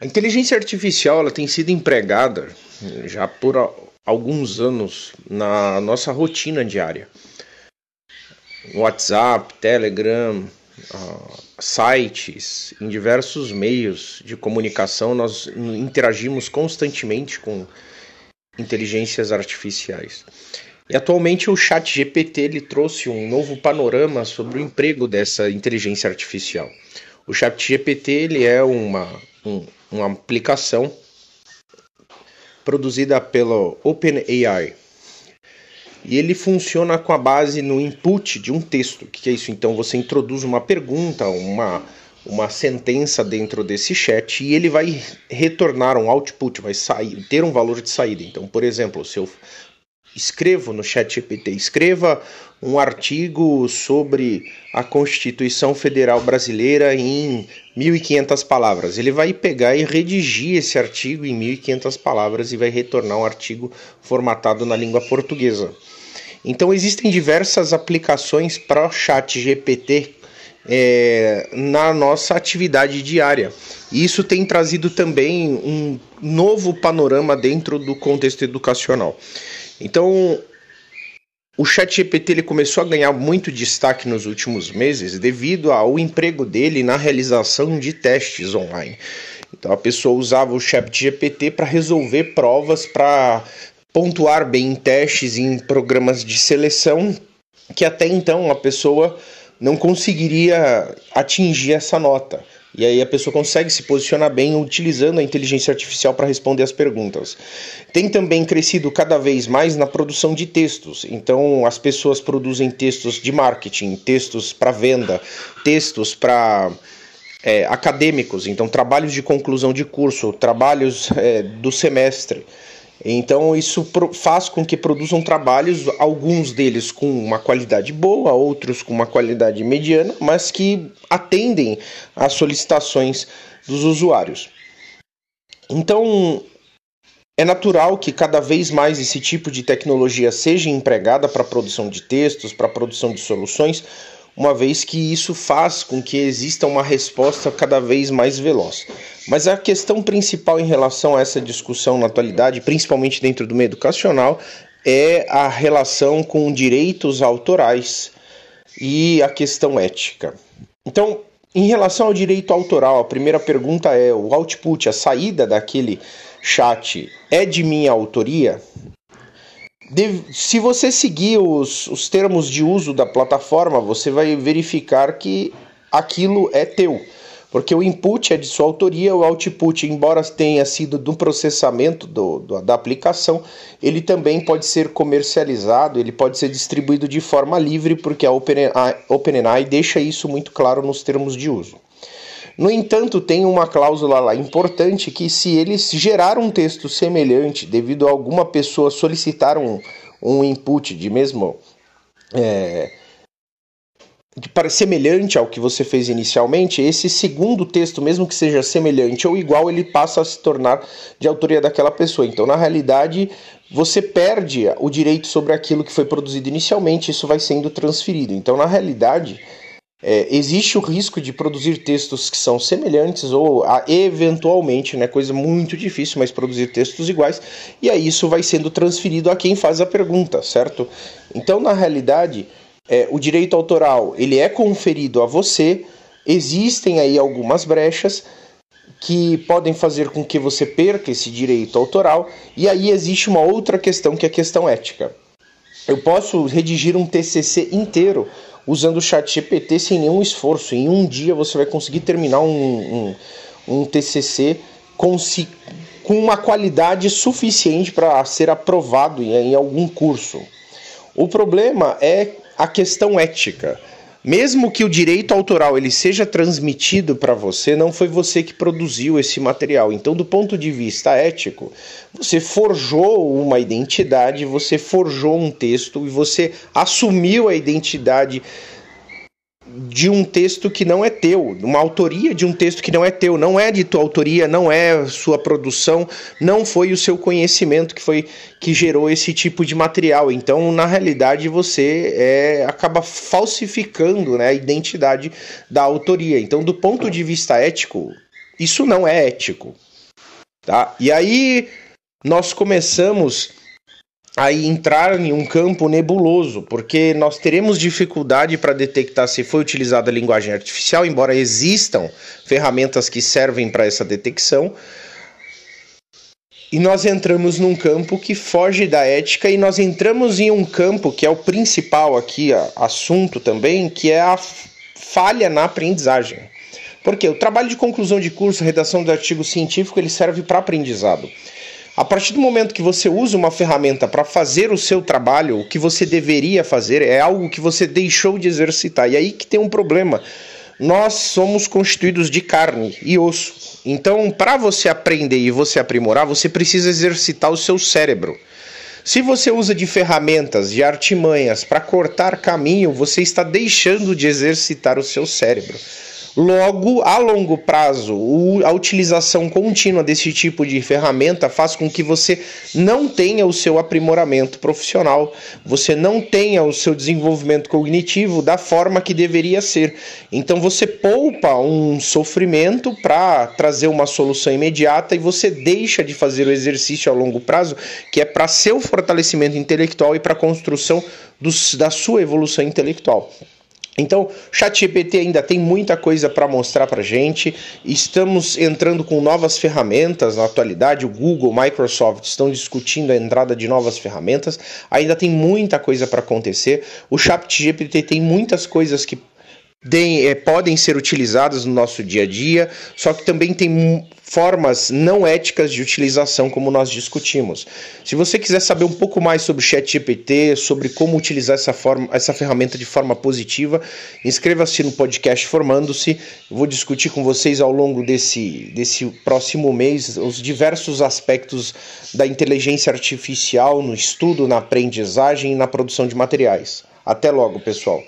A inteligência artificial ela tem sido empregada já por alguns anos na nossa rotina diária. WhatsApp, Telegram, uh, sites, em diversos meios de comunicação, nós interagimos constantemente com inteligências artificiais. E atualmente o Chat GPT ele trouxe um novo panorama sobre o emprego dessa inteligência artificial. O Chat GPT ele é uma, um, uma aplicação produzida pela OpenAI. E ele funciona com a base no input de um texto. O que é isso? Então você introduz uma pergunta, uma, uma sentença dentro desse chat e ele vai retornar um output, vai sair, ter um valor de saída. Então, por exemplo, se eu escrevo no chat GPT, escreva um artigo sobre a Constituição Federal Brasileira em 1500 palavras. Ele vai pegar e redigir esse artigo em 1500 palavras e vai retornar um artigo formatado na língua portuguesa. Então existem diversas aplicações para o chat GPT é, na nossa atividade diária. E isso tem trazido também um novo panorama dentro do contexto educacional. Então, o ChatGPT ele começou a ganhar muito destaque nos últimos meses devido ao emprego dele na realização de testes online. Então a pessoa usava o ChatGPT para resolver provas, para pontuar bem em testes em programas de seleção que até então a pessoa não conseguiria atingir essa nota. E aí a pessoa consegue se posicionar bem utilizando a inteligência artificial para responder as perguntas. Tem também crescido cada vez mais na produção de textos. Então as pessoas produzem textos de marketing, textos para venda, textos para é, acadêmicos, então trabalhos de conclusão de curso, trabalhos é, do semestre. Então isso faz com que produzam trabalhos, alguns deles com uma qualidade boa, outros com uma qualidade mediana, mas que atendem às solicitações dos usuários. Então é natural que cada vez mais esse tipo de tecnologia seja empregada para a produção de textos, para a produção de soluções, uma vez que isso faz com que exista uma resposta cada vez mais veloz. Mas a questão principal em relação a essa discussão na atualidade, principalmente dentro do meio educacional, é a relação com direitos autorais e a questão ética. Então, em relação ao direito autoral, a primeira pergunta é: o output, a saída daquele chat, é de minha autoria? Se você seguir os, os termos de uso da plataforma, você vai verificar que aquilo é teu. Porque o input é de sua autoria, o output, embora tenha sido do processamento do, do, da aplicação, ele também pode ser comercializado, ele pode ser distribuído de forma livre, porque a OpenAI, OpenAI deixa isso muito claro nos termos de uso. No entanto, tem uma cláusula lá importante que se eles gerar um texto semelhante devido a alguma pessoa solicitar um, um input de mesmo é, para semelhante ao que você fez inicialmente, esse segundo texto, mesmo que seja semelhante ou igual, ele passa a se tornar de autoria daquela pessoa. Então, na realidade, você perde o direito sobre aquilo que foi produzido inicialmente, isso vai sendo transferido. Então, na realidade, é, existe o risco de produzir textos que são semelhantes ou a, eventualmente, né, coisa muito difícil, mas produzir textos iguais, e aí isso vai sendo transferido a quem faz a pergunta, certo? Então, na realidade, é, o direito autoral ele é conferido a você, existem aí algumas brechas que podem fazer com que você perca esse direito autoral, e aí existe uma outra questão que é a questão ética. Eu posso redigir um TCC inteiro usando o chat GPT sem nenhum esforço. Em um dia você vai conseguir terminar um, um, um TCC com, si, com uma qualidade suficiente para ser aprovado em, em algum curso. O problema é a questão ética. Mesmo que o direito autoral ele seja transmitido para você, não foi você que produziu esse material. Então, do ponto de vista ético, você forjou uma identidade, você forjou um texto e você assumiu a identidade de um texto que não é teu, uma autoria de um texto que não é teu, não é de tua autoria, não é sua produção, não foi o seu conhecimento que foi que gerou esse tipo de material. Então, na realidade, você é, acaba falsificando né, a identidade da autoria. Então, do ponto de vista ético, Isso não é ético. Tá? E aí nós começamos a entrar em um campo nebuloso, porque nós teremos dificuldade para detectar se foi utilizada a linguagem artificial, embora existam ferramentas que servem para essa detecção. E nós entramos num campo que foge da ética e nós entramos em um campo que é o principal aqui, assunto também, que é a falha na aprendizagem. Porque o trabalho de conclusão de curso, redação de artigo científico, ele serve para aprendizado. A partir do momento que você usa uma ferramenta para fazer o seu trabalho, o que você deveria fazer é algo que você deixou de exercitar. E aí que tem um problema. Nós somos constituídos de carne e osso. Então, para você aprender e você aprimorar, você precisa exercitar o seu cérebro. Se você usa de ferramentas, de artimanhas para cortar caminho, você está deixando de exercitar o seu cérebro. Logo, a longo prazo, a utilização contínua desse tipo de ferramenta faz com que você não tenha o seu aprimoramento profissional, você não tenha o seu desenvolvimento cognitivo da forma que deveria ser. Então você poupa um sofrimento para trazer uma solução imediata e você deixa de fazer o exercício a longo prazo, que é para seu fortalecimento intelectual e para a construção do, da sua evolução intelectual. Então, ChatGPT ainda tem muita coisa para mostrar para gente. Estamos entrando com novas ferramentas na atualidade. O Google, Microsoft estão discutindo a entrada de novas ferramentas. Ainda tem muita coisa para acontecer. O ChatGPT tem muitas coisas que de, é, podem ser utilizadas no nosso dia a dia, só que também tem formas não éticas de utilização, como nós discutimos. Se você quiser saber um pouco mais sobre o ChatGPT, sobre como utilizar essa, forma, essa ferramenta de forma positiva, inscreva-se no podcast Formando-se. Vou discutir com vocês ao longo desse, desse próximo mês os diversos aspectos da inteligência artificial no estudo, na aprendizagem e na produção de materiais. Até logo, pessoal!